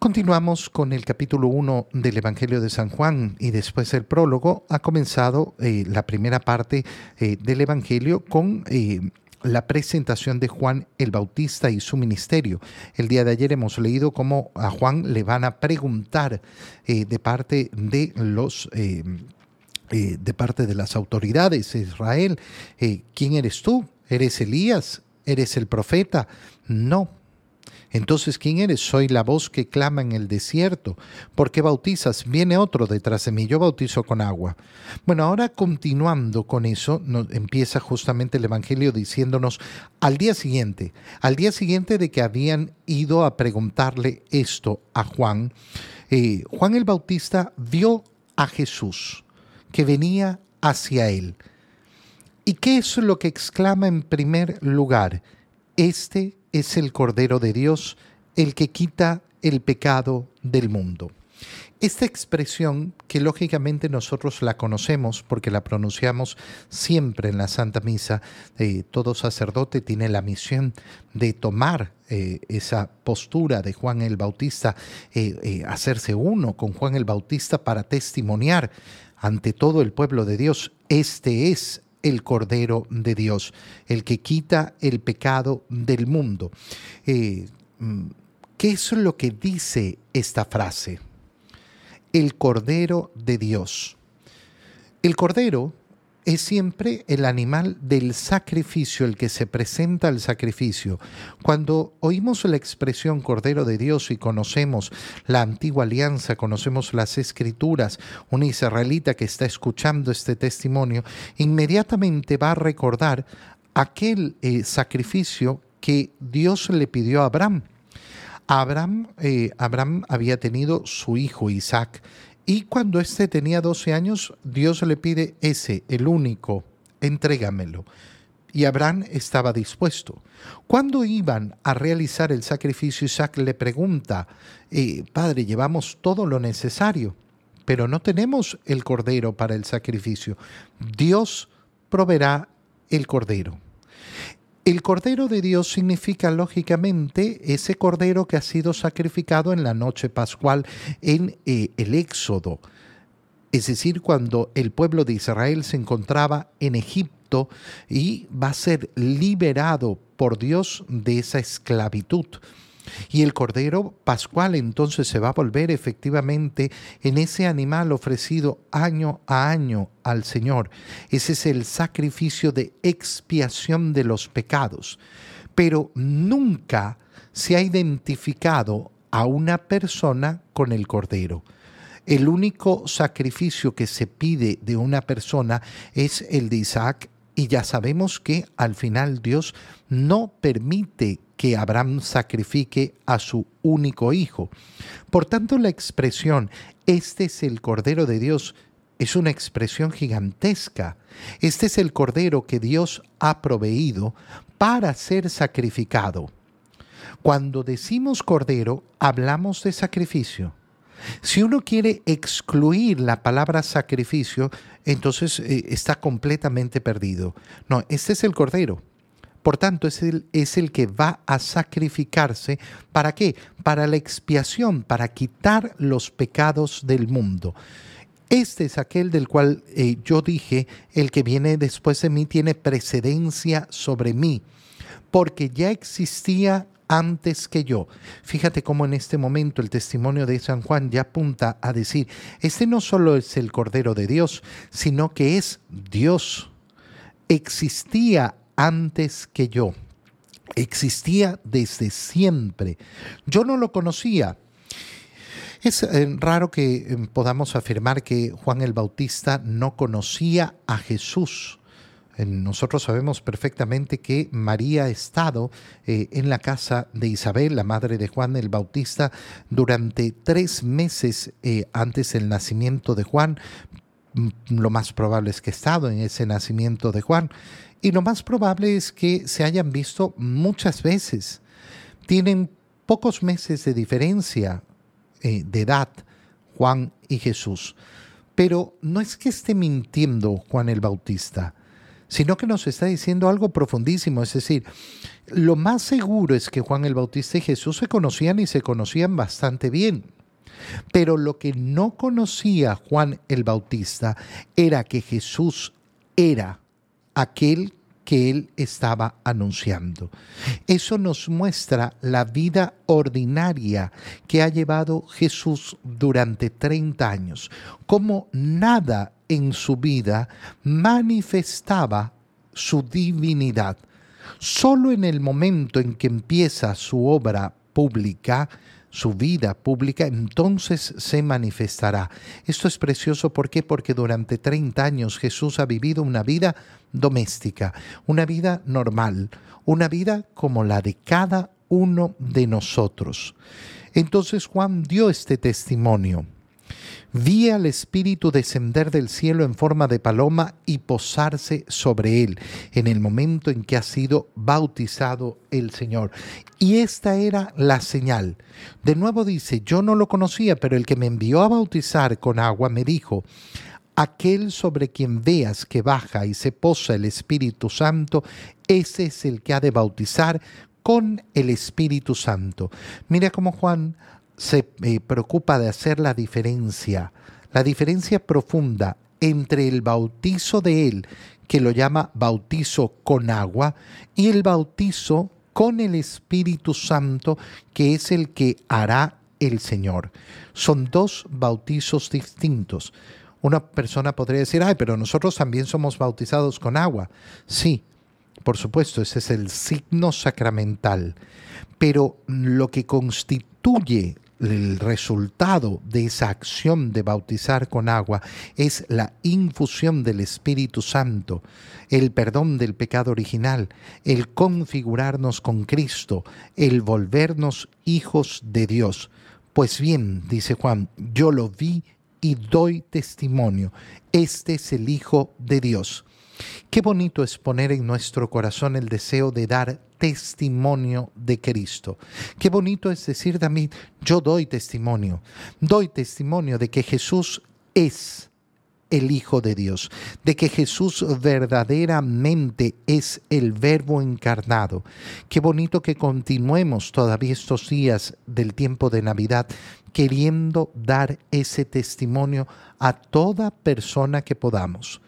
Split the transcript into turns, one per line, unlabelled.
Continuamos con el capítulo 1 del Evangelio de San Juan y después el prólogo ha comenzado eh, la primera parte eh, del Evangelio con eh, la presentación de Juan el Bautista y su ministerio. El día de ayer hemos leído cómo a Juan le van a preguntar de parte de los... de parte de las autoridades de Israel, ¿quién eres tú? ¿Eres Elías? ¿Eres el profeta? No, entonces, ¿quién eres? Soy la voz que clama en el desierto. ¿Por qué bautizas? Viene otro detrás de mí, yo bautizo con agua. Bueno, ahora continuando con eso, empieza justamente el Evangelio diciéndonos al día siguiente, al día siguiente de que habían ido a preguntarle esto a Juan, eh, Juan el Bautista vio a Jesús que venía hacia él. ¿Y qué es lo que exclama en primer lugar? Este es el Cordero de Dios, el que quita el pecado del mundo. Esta expresión, que lógicamente nosotros la conocemos porque la pronunciamos siempre en la Santa Misa, eh, todo sacerdote tiene la misión de tomar eh, esa postura de Juan el Bautista, eh, hacerse uno con Juan el Bautista para testimoniar ante todo el pueblo de Dios, este es el Cordero de Dios, el que quita el pecado del mundo. Eh, mm, ¿Qué es lo que dice esta frase? El Cordero de Dios. El Cordero es siempre el animal del sacrificio, el que se presenta al sacrificio. Cuando oímos la expresión Cordero de Dios y conocemos la antigua alianza, conocemos las escrituras, un israelita que está escuchando este testimonio, inmediatamente va a recordar aquel eh, sacrificio que Dios le pidió a Abraham. Abraham, eh, Abraham había tenido su hijo Isaac y cuando éste tenía 12 años, Dios le pide ese, el único, entrégamelo. Y Abraham estaba dispuesto. Cuando iban a realizar el sacrificio, Isaac le pregunta, eh, Padre, llevamos todo lo necesario, pero no tenemos el cordero para el sacrificio. Dios proveerá el cordero. El Cordero de Dios significa lógicamente ese Cordero que ha sido sacrificado en la noche pascual en eh, el Éxodo, es decir, cuando el pueblo de Israel se encontraba en Egipto y va a ser liberado por Dios de esa esclavitud. Y el Cordero Pascual entonces se va a volver efectivamente en ese animal ofrecido año a año al Señor. Ese es el sacrificio de expiación de los pecados. Pero nunca se ha identificado a una persona con el Cordero. El único sacrificio que se pide de una persona es el de Isaac y ya sabemos que al final Dios no permite que Abraham sacrifique a su único hijo. Por tanto, la expresión, este es el Cordero de Dios, es una expresión gigantesca. Este es el Cordero que Dios ha proveído para ser sacrificado. Cuando decimos Cordero, hablamos de sacrificio. Si uno quiere excluir la palabra sacrificio, entonces eh, está completamente perdido. No, este es el Cordero. Por tanto, es el, que va a sacrificarse. ¿Para qué? Para la expiación, para quitar los pecados del mundo. Este es aquel del cual eh, yo dije, el que viene después de mí tiene precedencia sobre mí, porque ya existía antes que yo. Fíjate cómo en este momento el testimonio de San Juan ya apunta a decir, este no solo es el Cordero de Dios, sino que es Dios. Existía antes que yo. Existía desde siempre. Yo no lo conocía. Es eh, raro que eh, podamos afirmar que Juan el Bautista no conocía a Jesús. Nosotros sabemos perfectamente que María ha estado eh, en la casa de Isabel, la madre de Juan el Bautista, durante tres meses eh, antes del nacimiento de Juan. Mm, lo más probable es que ha estado en ese nacimiento de Juan. Y lo más probable es que se hayan visto muchas veces. Tienen pocos meses de diferencia eh, de edad Juan y Jesús. Pero no es que esté mintiendo Juan el Bautista sino que nos está diciendo algo profundísimo. Es decir, lo más seguro es que Juan el Bautista y Jesús se conocían y se conocían bastante bien. Pero lo que no conocía Juan el Bautista era que Jesús era aquel que él estaba anunciando. Eso nos muestra la vida ordinaria que ha llevado Jesús durante 30 años, como nada en su vida manifestaba su divinidad. Solo en el momento en que empieza su obra pública, su vida pública, entonces se manifestará. Esto es precioso, ¿por qué? Porque durante 30 años Jesús ha vivido una vida doméstica, una vida normal, una vida como la de cada uno de nosotros. Entonces Juan dio este testimonio vi al Espíritu descender del cielo en forma de paloma y posarse sobre él en el momento en que ha sido bautizado el Señor. Y esta era la señal. De nuevo dice, yo no lo conocía, pero el que me envió a bautizar con agua me dijo, aquel sobre quien veas que baja y se posa el Espíritu Santo, ese es el que ha de bautizar con el Espíritu Santo. Mira cómo Juan se eh, preocupa de hacer la diferencia, la diferencia profunda entre el bautizo de Él, que lo llama bautizo con agua, y el bautizo con el Espíritu Santo, que es el que hará el Señor. Son dos bautizos distintos. Una persona podría decir, ay, pero nosotros también somos bautizados con agua. Sí, por supuesto, ese es el signo sacramental. Pero lo que constituye el resultado de esa acción de bautizar con agua es la infusión del Espíritu Santo, el perdón del pecado original, el configurarnos con Cristo, el volvernos hijos de Dios. Pues bien, dice Juan, yo lo vi y doy testimonio. Este es el Hijo de Dios. Qué bonito es poner en nuestro corazón el deseo de dar testimonio de Cristo. Qué bonito es decir David, yo doy testimonio, doy testimonio de que Jesús es el Hijo de Dios, de que Jesús verdaderamente es el Verbo encarnado. Qué bonito que continuemos todavía estos días del tiempo de Navidad queriendo dar ese testimonio a toda persona que podamos